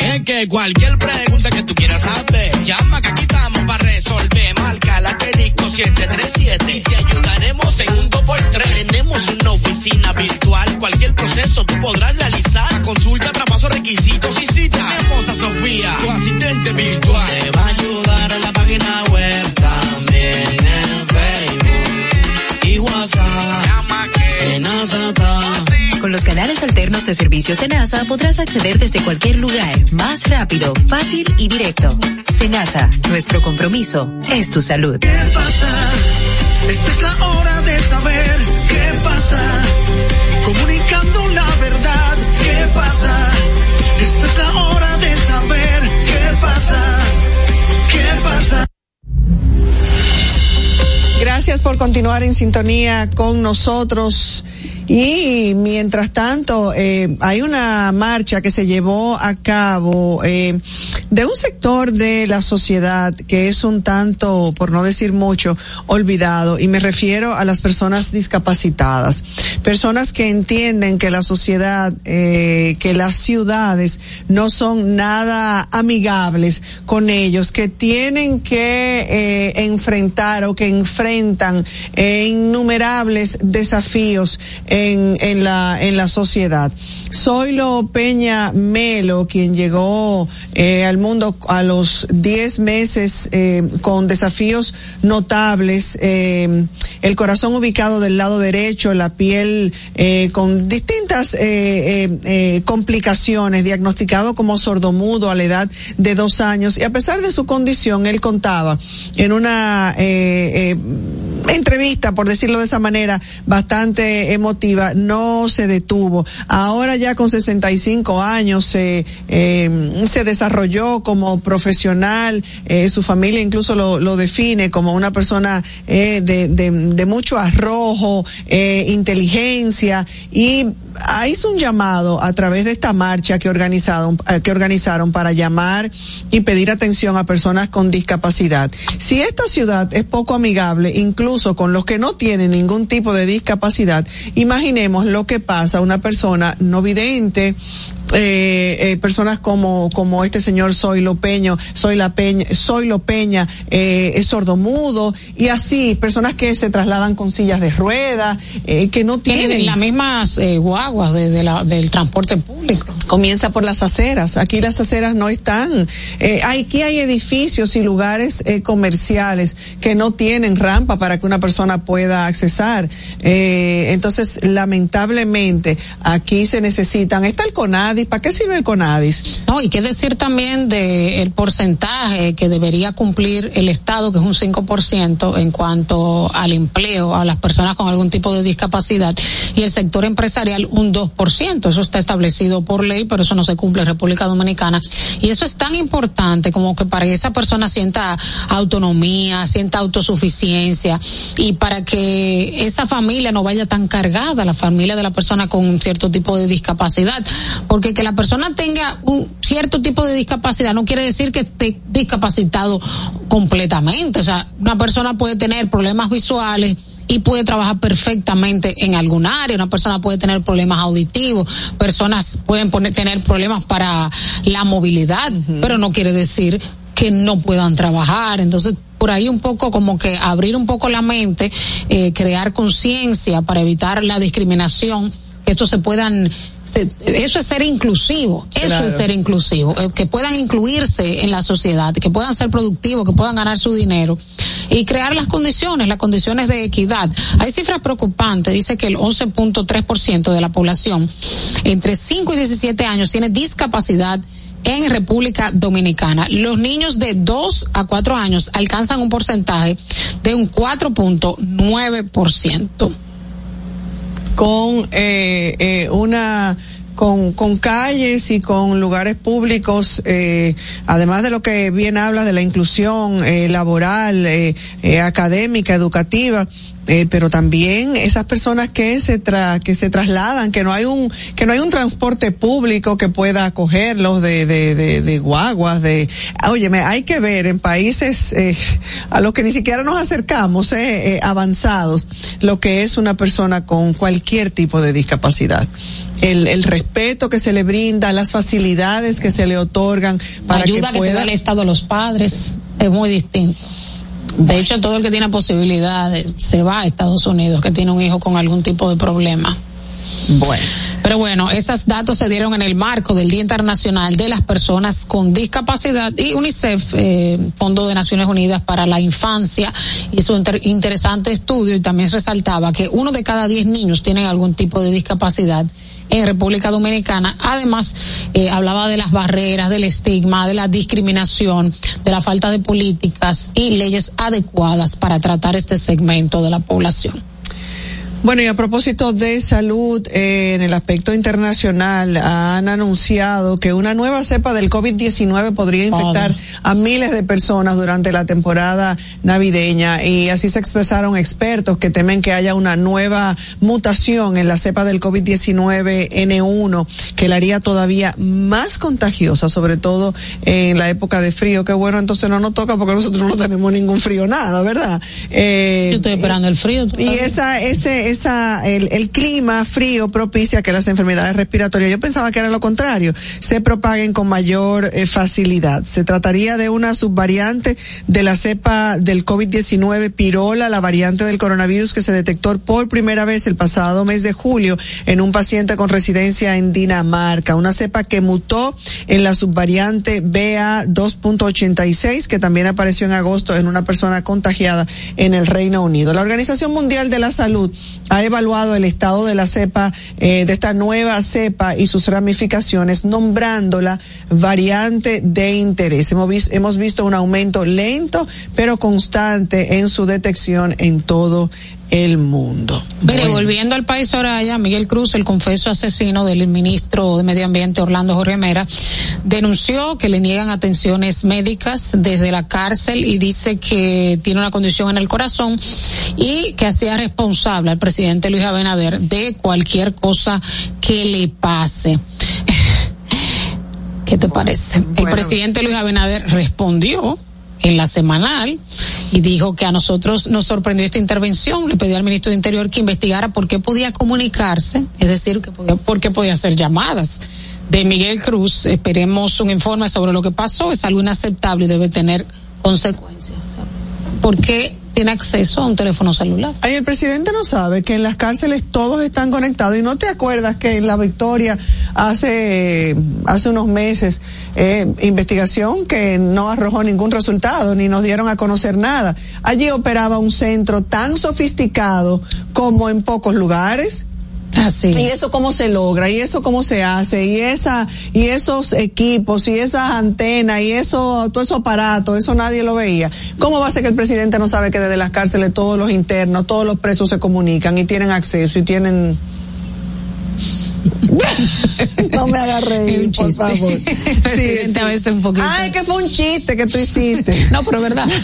Es que cualquier pregunta que tú quieras saber, llama que aquí estamos para resolver. Marca la técnico 737 y te ayudaremos en un 2x3. Tenemos una oficina virtual, cualquier proceso tú podrás realizar. Consulta, traspaso, requisitos y si Tenemos a Sofía, tu asistente virtual. Te va a ayudar en la página web, también en Facebook y WhatsApp. Llama que con los canales alternos de servicios NASA podrás acceder desde cualquier lugar, más rápido, fácil y directo. Senasa, nuestro compromiso es tu salud. ¿Qué pasa? Esta es la hora de saber qué pasa. Comunicando la verdad, ¿qué pasa? Esta es la hora de saber qué pasa. ¿Qué pasa? Gracias por continuar en sintonía con nosotros. Y mientras tanto, eh, hay una marcha que se llevó a cabo eh, de un sector de la sociedad que es un tanto, por no decir mucho, olvidado. Y me refiero a las personas discapacitadas. Personas que entienden que la sociedad, eh, que las ciudades no son nada amigables con ellos, que tienen que eh, enfrentar o que enfrentan eh, innumerables desafíos en, en la en la sociedad. Zoilo Peña Melo, quien llegó eh, al mundo a los 10 meses eh, con desafíos notables, eh, el corazón ubicado del lado derecho, la piel eh, con distintas complicaciones, diagnosticado como sordomudo a la edad de dos años y a pesar de su condición, él contaba en una entrevista, por decirlo de esa manera, bastante emotiva, no se detuvo. Ahora ya con 65 años se, eh, se desarrolló como profesional, eh, su familia incluso lo, lo define como una persona eh, de, de, de mucho arrojo, eh, inteligencia y hizo un llamado a través de esta marcha que organizaron, eh, que organizaron para llamar y pedir atención a personas con discapacidad. Si esta ciudad es poco amigable, incluso con los que no tienen ningún tipo de discapacidad, imaginemos lo que pasa a una persona no vidente, eh, eh, personas como como este señor Soy Peño, Soy la Peña, Soy Lo Peña, eh, es sordomudo y así personas que se trasladan con sillas de ruedas, eh, que no tienen Tienen las mismas eh, guaguas de, de la, del transporte público. comienza por las aceras. Aquí las aceras no están. Eh, aquí hay edificios y lugares eh, comerciales que no tienen rampa para que una persona pueda accesar. Eh, entonces, lamentablemente, aquí se necesitan. Está el ¿Para qué sirve el CONADIS? No, y qué decir también de el porcentaje que debería cumplir el Estado, que es un 5% en cuanto al empleo a las personas con algún tipo de discapacidad, y el sector empresarial un 2%. Eso está establecido por ley, pero eso no se cumple en República Dominicana. Y eso es tan importante como que para que esa persona sienta autonomía, sienta autosuficiencia, y para que esa familia no vaya tan cargada, la familia de la persona con un cierto tipo de discapacidad. Porque que la persona tenga un cierto tipo de discapacidad no quiere decir que esté discapacitado completamente. O sea, una persona puede tener problemas visuales y puede trabajar perfectamente en algún área. Una persona puede tener problemas auditivos, personas pueden poner, tener problemas para la movilidad, pero no quiere decir que no puedan trabajar. Entonces, por ahí un poco como que abrir un poco la mente, eh, crear conciencia para evitar la discriminación, estos se puedan eso es ser inclusivo, eso Claro. es ser inclusivo, eh, que puedan incluirse en la sociedad, que puedan ser productivos, que puedan ganar su dinero y crear las condiciones, las condiciones de equidad. Hay cifras preocupantes, dice que el 11.3% de la población entre 5 y 17 años tiene discapacidad en República Dominicana. Los niños de 2 a 4 años alcanzan un porcentaje de un 4.9%. con eh, eh, una con, con calles y con lugares públicos, eh, además de lo que bien habla de la inclusión eh, laboral, eh, eh, académica, educativa, eh, pero también esas personas que se tra que se trasladan, que no hay un que no hay un transporte público que pueda acogerlos de de, de, de guaguas, de, óyeme, hay que ver en países eh, a los que ni siquiera nos acercamos, eh, avanzados, lo que es una persona con cualquier tipo de discapacidad. El, el respeto que se le brinda, las facilidades que se le otorgan para ayuda que que, te da pueda el Estado a los padres es muy distinto. De hecho, todo el que tiene posibilidades se va a Estados Unidos, que tiene un hijo con algún tipo de problema. Bueno. Pero bueno, esos datos se dieron en el marco del Día Internacional de las Personas con Discapacidad y UNICEF, eh, Fondo de Naciones Unidas para la Infancia, hizo un inter- interesante estudio y también resaltaba que uno de cada diez niños tienen algún tipo de discapacidad en República Dominicana. Además, eh, hablaba de las barreras, del estigma, de la discriminación, de la falta de políticas y leyes adecuadas para tratar este segmento de la población. Bueno, y a propósito de salud, eh, en el aspecto internacional, han anunciado que una nueva cepa del COVID-19 podría infectar a miles de personas durante la temporada navideña y así se expresaron expertos que temen que haya una nueva mutación en la cepa del COVID-19 N1 que la haría todavía más contagiosa, sobre todo en la época de frío, que bueno, entonces no nos toca porque nosotros no tenemos ningún frío nada, ¿verdad? Eh, Yo estoy esperando el frío. Y esa, ese, esa, el, el clima frío propicia que las enfermedades respiratorias, yo pensaba que era lo contrario, se propaguen con mayor eh, facilidad. Se trataría de una subvariante de la cepa del COVID-19 pirola, la variante del coronavirus que se detectó por primera vez el pasado mes de julio en un paciente con residencia en Dinamarca, una cepa que mutó en la subvariante BA2.86 que también apareció en agosto en una persona contagiada en el Reino Unido. La Organización Mundial de la Salud ha evaluado el estado de la cepa, eh, de esta nueva cepa y sus ramificaciones, nombrándola variante de interés. Hemos, hemos visto un aumento lento, pero constante en su detección en todo el mundo. Mire, volviendo al país Soraya, Miguel Cruz, el confeso asesino del ministro de Medio Ambiente Orlando Jorge Mera, denunció que le niegan atenciones médicas desde la cárcel y dice que tiene una condición en el corazón y que hacía responsable al presidente Luis Abinader de cualquier cosa que le pase. ¿Qué te parece? El presidente Luis Abinader respondió en la semanal y dijo que a nosotros nos sorprendió esta intervención. Le pidió al ministro de Interior que investigara por qué podía comunicarse, es decir, que podía, por qué podía hacer llamadas. De Miguel Cruz, esperemos un informe sobre lo que pasó. Es algo inaceptable y debe tener consecuencias. ¿Por qué tiene acceso a un teléfono celular? Ay, el presidente no sabe que en las cárceles todos están conectados y no te acuerdas que en la Victoria hace hace unos meses eh, investigación que no arrojó ningún resultado ni nos dieron a conocer nada. Allí operaba un centro tan sofisticado como en pocos lugares. Así. Y eso cómo se logra, y eso cómo se hace, y esa, y esos equipos, y esas antenas, y eso, todo esos aparatos, eso nadie lo veía. ¿Cómo va a ser que el presidente no sabe que desde las cárceles todos los internos, todos los presos se comunican y tienen acceso y tienen no me hagas reír, un por favor. El presidente a veces un poquito. Ay, que fue un chiste que tú hiciste. No, pero verdad.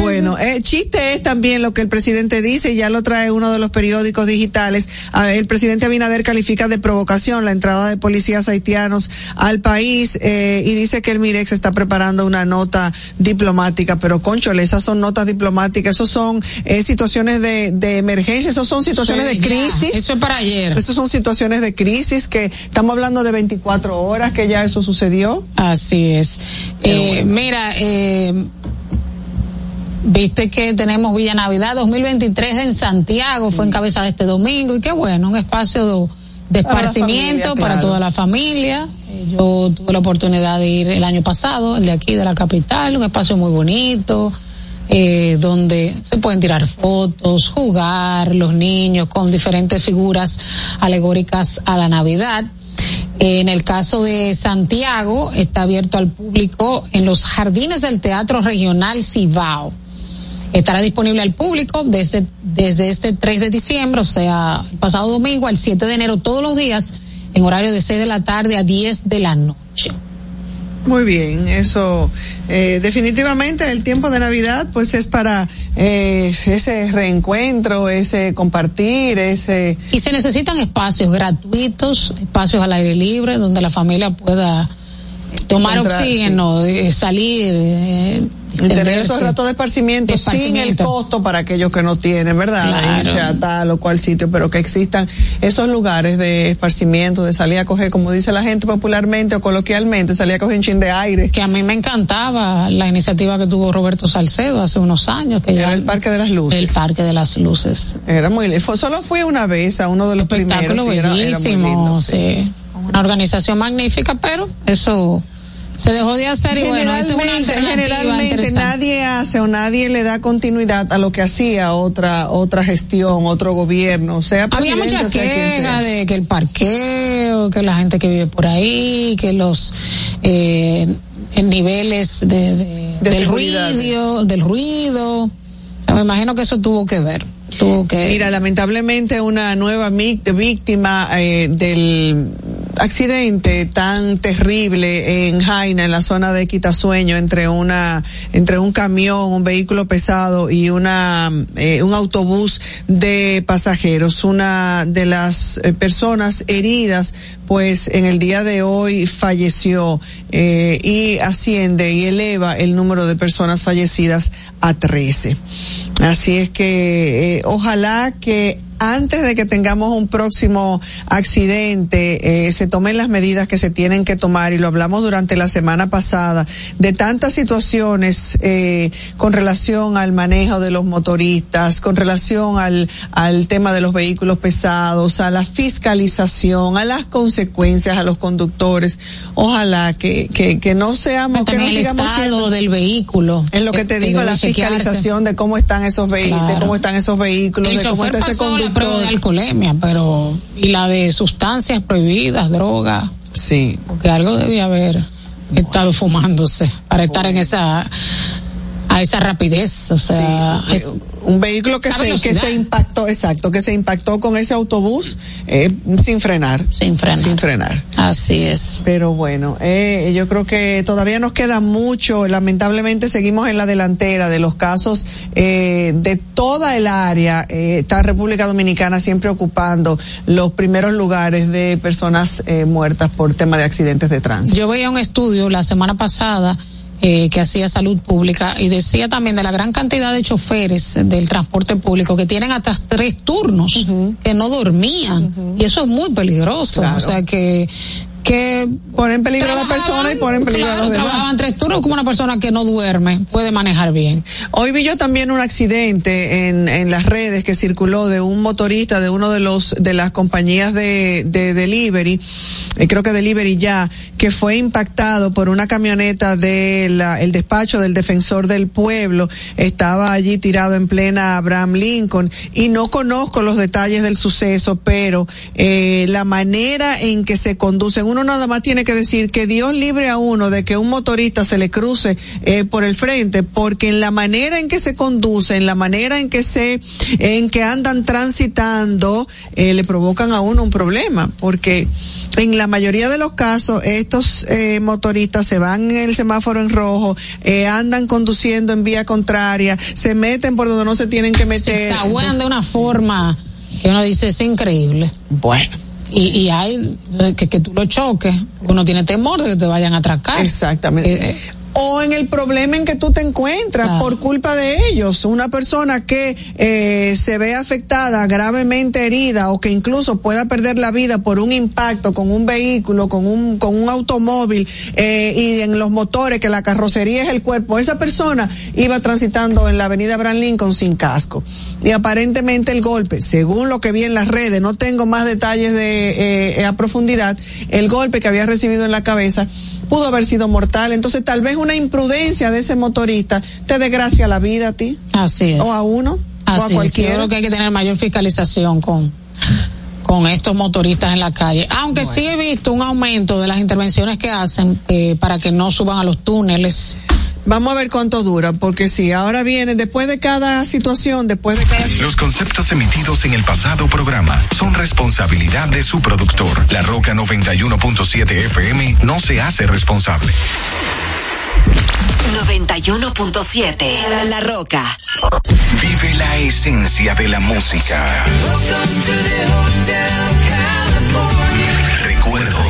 Bueno, eh, chiste es también lo que el presidente dice, y ya lo trae uno de los periódicos digitales. El presidente Abinader califica de provocación la entrada de policías haitianos al país eh, y dice que el Mirex está preparando una nota diplomática, pero conchole, esas son notas diplomáticas, esos son eh, situaciones de, de emergencia, esos son situaciones Sí, de ya. crisis. Eso es para ayer. Esas son situaciones de crisis que estamos hablando de 24 horas que ya eso sucedió. Así es. Eh, mira, eh, viste que tenemos Villa Navidad 2023 en Santiago, fue encabezada este domingo y qué bueno, un espacio de Para esparcimiento familia, para claro. toda la familia. Yo tuve la oportunidad de ir el año pasado, el de aquí de la capital, un espacio muy bonito. Eh, donde se pueden tirar fotos, jugar los niños con diferentes figuras alegóricas a la Navidad. En el caso de Santiago, está abierto al público en los jardines del Teatro Regional Cibao. Estará disponible al público desde, desde este 3 de diciembre, o sea, el pasado domingo al 7 de enero, todos los días, en horario de 6 de la tarde a 10 de la noche. Muy bien, eso eh, definitivamente el tiempo de Navidad pues es para eh, ese reencuentro, ese compartir, ese Y se necesitan espacios gratuitos, espacios al aire libre, donde la familia pueda tomar Encontrar, oxígeno, eh, salir, eh, tener extenderse. esos ratos de esparcimiento, De sin el costo para aquellos que no tienen, ¿verdad? De irse a tal o cual sitio, pero que existan esos lugares de esparcimiento, de salir a coger, como dice la gente popularmente o coloquialmente, salir a coger un chin de aire. Que a mí me encantaba la iniciativa que tuvo Roberto Salcedo hace unos años. Que Era ya- el Parque de las Luces. El Parque de las Luces. Era muy, fue- solo fui una vez a uno de los Espectáculo primeros. y era- era muy bellísimo, lindo, sí. Una organización magnífica, pero eso Se dejó de hacer y bueno, esto es una Generalmente, alternativa generalmente nadie hace o nadie le da continuidad a lo que hacía otra otra gestión, otro gobierno, sea Había mucha o queja de que el parqueo, que la gente que vive por ahí, que los eh, en niveles de, de- De del ruido, del ruido. O sea, me imagino que eso tuvo que ver. Tuvo que Mira, lamentablemente una nueva víctima eh, del accidente tan terrible en Jaina, en la zona de Quitasueño, entre una, entre un camión, un vehículo pesado y una, eh, un autobús de pasajeros. Una de las eh, personas heridas, pues en el día de hoy falleció eh, y asciende y eleva el número de personas fallecidas a 13. Así es que ojalá que antes de que tengamos un próximo accidente, eh, se tomen las medidas que se tienen que tomar, y lo hablamos durante la semana pasada, de tantas situaciones eh, con relación al manejo de los motoristas, con relación al, al tema de los vehículos pesados, a la fiscalización, a las consecuencias a los conductores. Ojalá que, que, que no seamos, que no el sigamos siendo del vehículo. es lo que te digo, la fiscalización de cómo están esos vehículos, de cómo están esos vehículos, El de cómo está ese pasó la prueba de alcoholemia, pero y la de sustancias prohibidas, droga. Sí. Porque algo debía haber estado fumándose para estar en esa a esa rapidez, o sea, Sí, es- un vehículo que se impactó, exacto, que se impactó con ese autobús eh, sin frenar. Sin frenar. Sin frenar. Así es. Pero bueno, eh, yo creo que todavía nos queda mucho. Lamentablemente seguimos en la delantera de los casos eh, de toda el área. Eh, está República Dominicana siempre ocupando los primeros lugares de personas eh, muertas por tema de accidentes de tránsito. Yo veía un estudio la semana pasada eh, que hacía salud pública y decía también de la gran cantidad de choferes del transporte público que tienen hasta tres turnos, que no dormían. Y eso es muy peligroso. Claro. O sea que que Ponen en peligro a la persona y ponen en peligro claro, a los demás. trabajaban tres turnos como una persona que no duerme puede manejar bien. Hoy vi yo también un accidente en, en las redes que circuló de un motorista de uno de los de las compañías de, de delivery, eh, creo que delivery ya, que fue impactado por una camioneta del el despacho del defensor del pueblo. Estaba allí tirado en plena Abraham Lincoln y no conozco los detalles del suceso, pero eh, la manera en que se conducen, uno nada más tiene que decir que Dios libre a uno de que un motorista se le cruce eh, por el frente, porque en la manera en que se conduce, en la manera en que se, en que andan transitando, eh, le provocan a uno un problema, porque en la mayoría de los casos estos eh, motoristas se van en el semáforo en rojo, eh, andan conduciendo en vía contraria, se meten por donde no se tienen que Se meter. zaguean de una forma que uno dice es increíble. Bueno. Y, y hay que, que tú lo choques, uno tiene temor de que te vayan a atracar. Exactamente. Eh, eh, o en el problema en que tú te encuentras Claro. por culpa de ellos. Una persona que eh, se ve afectada, gravemente herida o que incluso pueda perder la vida por un impacto con un vehículo, con un, con un automóvil eh, y en los motores, que la carrocería es el cuerpo. Esa persona iba transitando en la avenida Abraham Lincoln sin casco. Y aparentemente el golpe, según lo que vi en las redes, no tengo más detalles de eh, a profundidad, el golpe que había recibido en la cabeza pudo haber sido mortal. Entonces, tal vez una imprudencia de ese motorista te desgracia la vida a ti. Así es. O a uno. o a Así es. Yo cualquiera. creo que hay que tener mayor fiscalización con con estos motoristas en la calle. Aunque sí he visto un aumento de las intervenciones que hacen eh, para que no suban a los túneles. Vamos a ver cuánto dura, porque si ahora viene, después de cada situación, después de cada... Los conceptos emitidos en el pasado programa son responsabilidad de su productor. La Roca 91.7 FM no se hace responsable. 91.7 La Roca. Vive la esencia de la música. Recuerdos.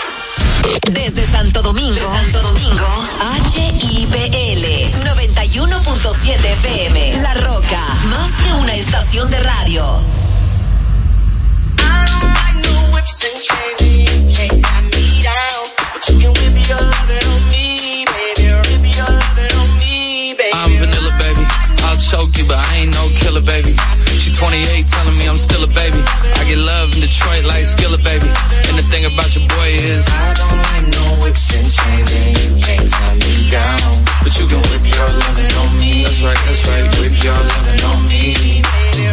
Desde Santo Domingo, Santo Domingo, HIPL 91.7 FM. La Roca, más que una estación de radio. I'm vanilla, baby. I'll choke you, but I ain't no killer, baby. She 28, telling me I'm still a baby. I get love in Detroit like Skillet, baby. And the thing about your boy is I don't like no whips and chains, and you can't tie me down. But you can whip your lovin' on me. That's right, that's right. Whip your lovin' on me.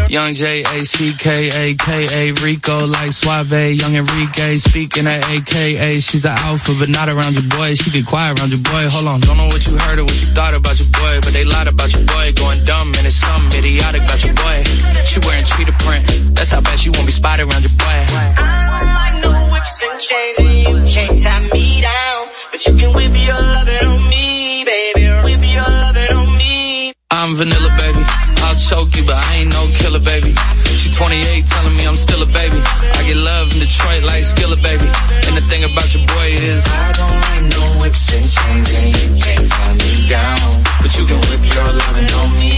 Young J A C K A K A Rico like Suave, Young Enrique speaking at AKA. She's an alpha, but not around your boy. She get quiet around your boy. Hold on, don't know what you heard or what you thought about your boy, but they lied about your boy. Going dumb and it's something idiotic about your boy. She wearing cheetah print. That's how bad she won't be spotted around your boy. like no whips and chains, and you can't tie me down. But you can whip your lovin' on me, baby. Whip your lovin' on me. I'm vanilla, baby. I'll choke you, but I ain't no killer, baby. She 28, telling me I'm still a baby. I get love in Detroit like Skillet, baby. And the thing about your boy is I don't like no whips and chains, and you can't tie me down. But you can whip your lovin' on me,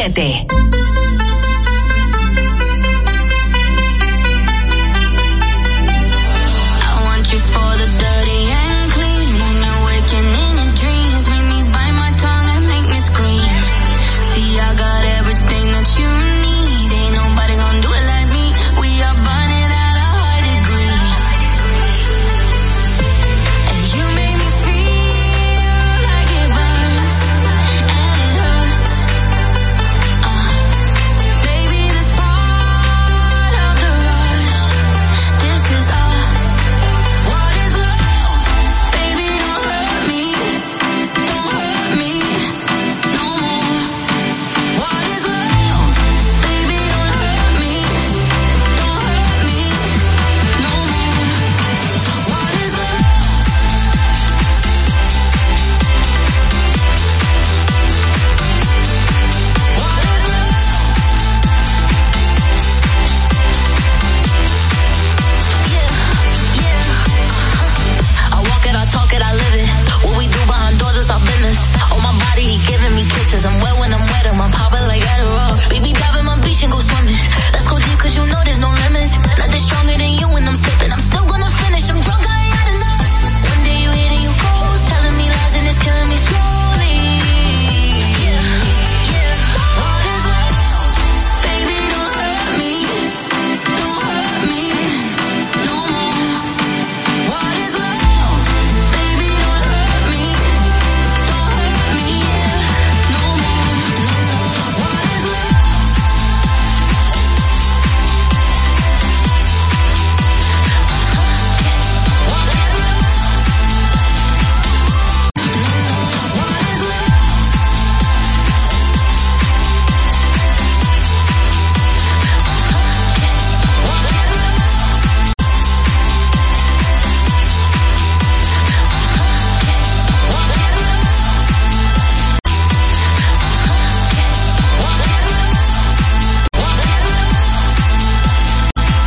7.